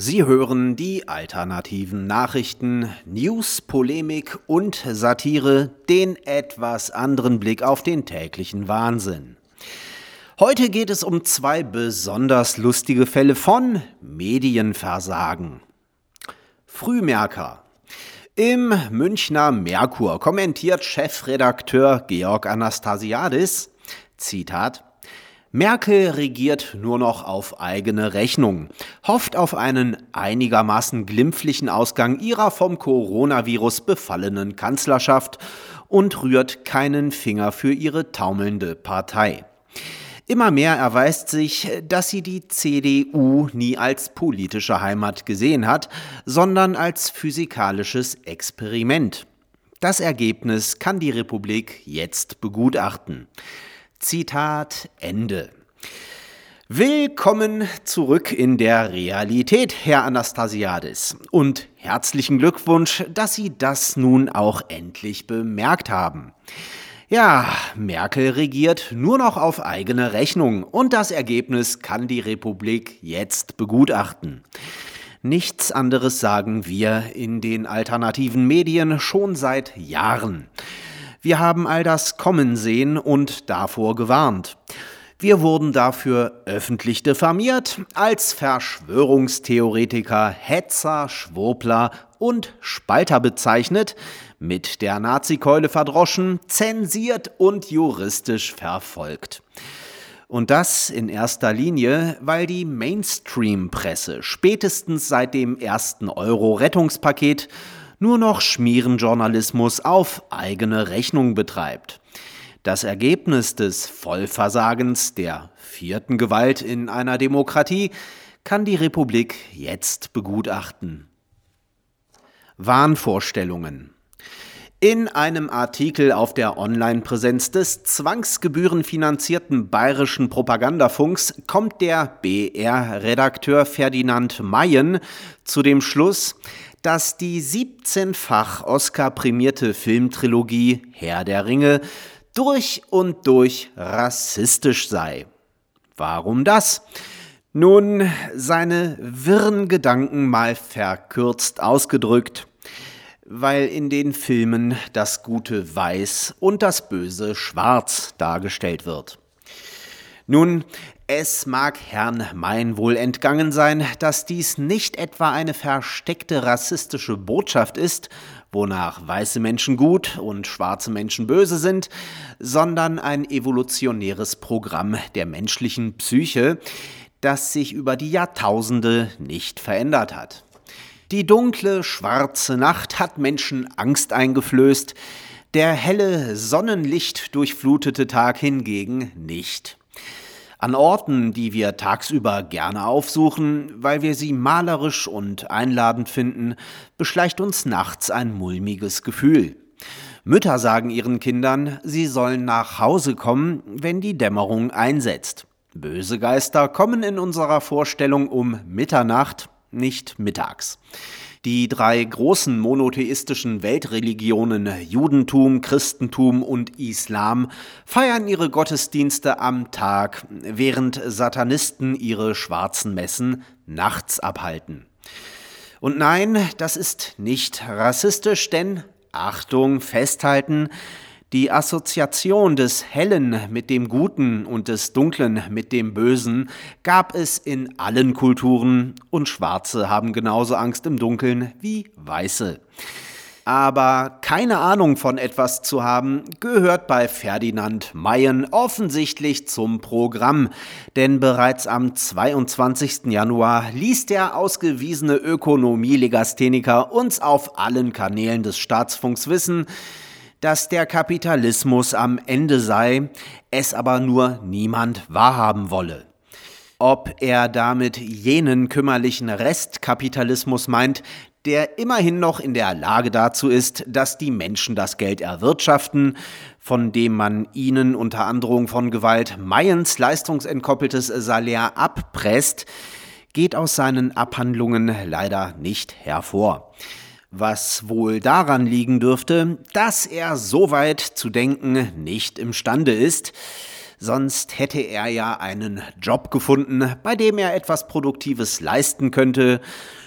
Sie hören die alternativen Nachrichten, News, Polemik und Satire, den etwas anderen Blick auf den täglichen Wahnsinn. Heute geht es um zwei besonders lustige Fälle von Medienversagen. Frühmerker. Im Münchner Merkur kommentiert Chefredakteur Georg Anastasiadis, Zitat, Merkel regiert nur noch auf eigene Rechnung, hofft auf einen einigermaßen glimpflichen Ausgang ihrer vom Coronavirus befallenen Kanzlerschaft und rührt keinen Finger für ihre taumelnde Partei. Immer mehr erweist sich, dass sie die CDU nie als politische Heimat gesehen hat, sondern als physikalisches Experiment. Das Ergebnis kann die Republik jetzt begutachten. Zitat Ende. Willkommen zurück in der Realität, Herr Anastasiadis. Und herzlichen Glückwunsch, dass Sie das nun auch endlich bemerkt haben. Ja, Merkel regiert nur noch auf eigene Rechnung und das Ergebnis kann die Republik jetzt begutachten. Nichts anderes sagen wir in den alternativen Medien schon seit Jahren. Wir haben all das kommen sehen und davor gewarnt. Wir wurden dafür öffentlich diffamiert, als Verschwörungstheoretiker, Hetzer, Schwurbler und Spalter bezeichnet, mit der Nazikeule verdroschen, zensiert und juristisch verfolgt. Und das in erster Linie, weil die Mainstream-Presse spätestens seit dem ersten Euro-Rettungspaket nur noch Schmierenjournalismus auf eigene Rechnung betreibt. Das Ergebnis des Vollversagens der vierten Gewalt in einer Demokratie kann die Republik jetzt begutachten. Wahnvorstellungen in einem Artikel auf der Online-Präsenz des zwangsgebührenfinanzierten bayerischen Propagandafunks kommt der BR-Redakteur Ferdinand Mayen zu dem Schluss, dass die 17-fach Oscar-prämierte Filmtrilogie Herr der Ringe durch und durch rassistisch sei. Warum das? Nun, seine wirren Gedanken mal verkürzt ausgedrückt, weil in den Filmen das Gute weiß und das Böse schwarz dargestellt wird. Nun, es mag Herrn Mein wohl entgangen sein, dass dies nicht etwa eine versteckte rassistische Botschaft ist, wonach weiße Menschen gut und schwarze Menschen böse sind, sondern ein evolutionäres Programm der menschlichen Psyche, das sich über die Jahrtausende nicht verändert hat. Die dunkle, schwarze Nacht hat Menschen Angst eingeflößt, der helle, Sonnenlicht durchflutete Tag hingegen nicht. An Orten, die wir tagsüber gerne aufsuchen, weil wir sie malerisch und einladend finden, beschleicht uns nachts ein mulmiges Gefühl. Mütter sagen ihren Kindern, sie sollen nach Hause kommen, wenn die Dämmerung einsetzt. Böse Geister kommen in unserer Vorstellung um Mitternacht, nicht mittags. Die drei großen monotheistischen Weltreligionen Judentum, Christentum und Islam feiern ihre Gottesdienste am Tag, während Satanisten ihre schwarzen Messen nachts abhalten. Und nein, das ist nicht rassistisch, denn Achtung, festhalten, die Assoziation des Hellen mit dem Guten und des Dunklen mit dem Bösen gab es in allen Kulturen und Schwarze haben genauso Angst im Dunkeln wie Weiße. Aber keine Ahnung von etwas zu haben, gehört bei Ferdinand Mayen offensichtlich zum Programm. Denn bereits am 22. Januar ließ der ausgewiesene Ökonomie-Legastheniker uns auf allen Kanälen des Staatsfunks wissen, dass der Kapitalismus am Ende sei, es aber nur niemand wahrhaben wolle. Ob er damit jenen kümmerlichen Restkapitalismus meint, der immerhin noch in der Lage dazu ist, dass die Menschen das Geld erwirtschaften, von dem man ihnen unter Androhung von Gewalt Mayens leistungsentkoppeltes Salär abpresst, geht aus seinen Abhandlungen leider nicht hervor was wohl daran liegen dürfte, dass er so weit zu denken nicht imstande ist, sonst hätte er ja einen Job gefunden, bei dem er etwas Produktives leisten könnte,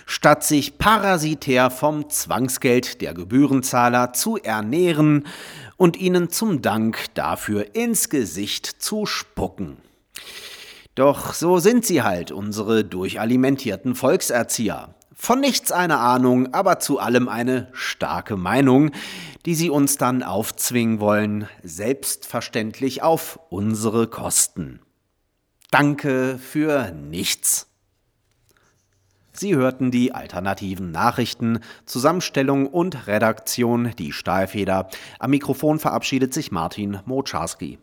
statt sich parasitär vom Zwangsgeld der Gebührenzahler zu ernähren und ihnen zum Dank dafür ins Gesicht zu spucken. Doch so sind sie halt, unsere durchalimentierten Volkserzieher. Von nichts eine Ahnung, aber zu allem eine starke Meinung, die sie uns dann aufzwingen wollen, selbstverständlich auf unsere Kosten. Danke für nichts. Sie hörten die alternativen Nachrichten, Zusammenstellung und Redaktion, die Stahlfeder. Am Mikrofon verabschiedet sich Martin Moczarski.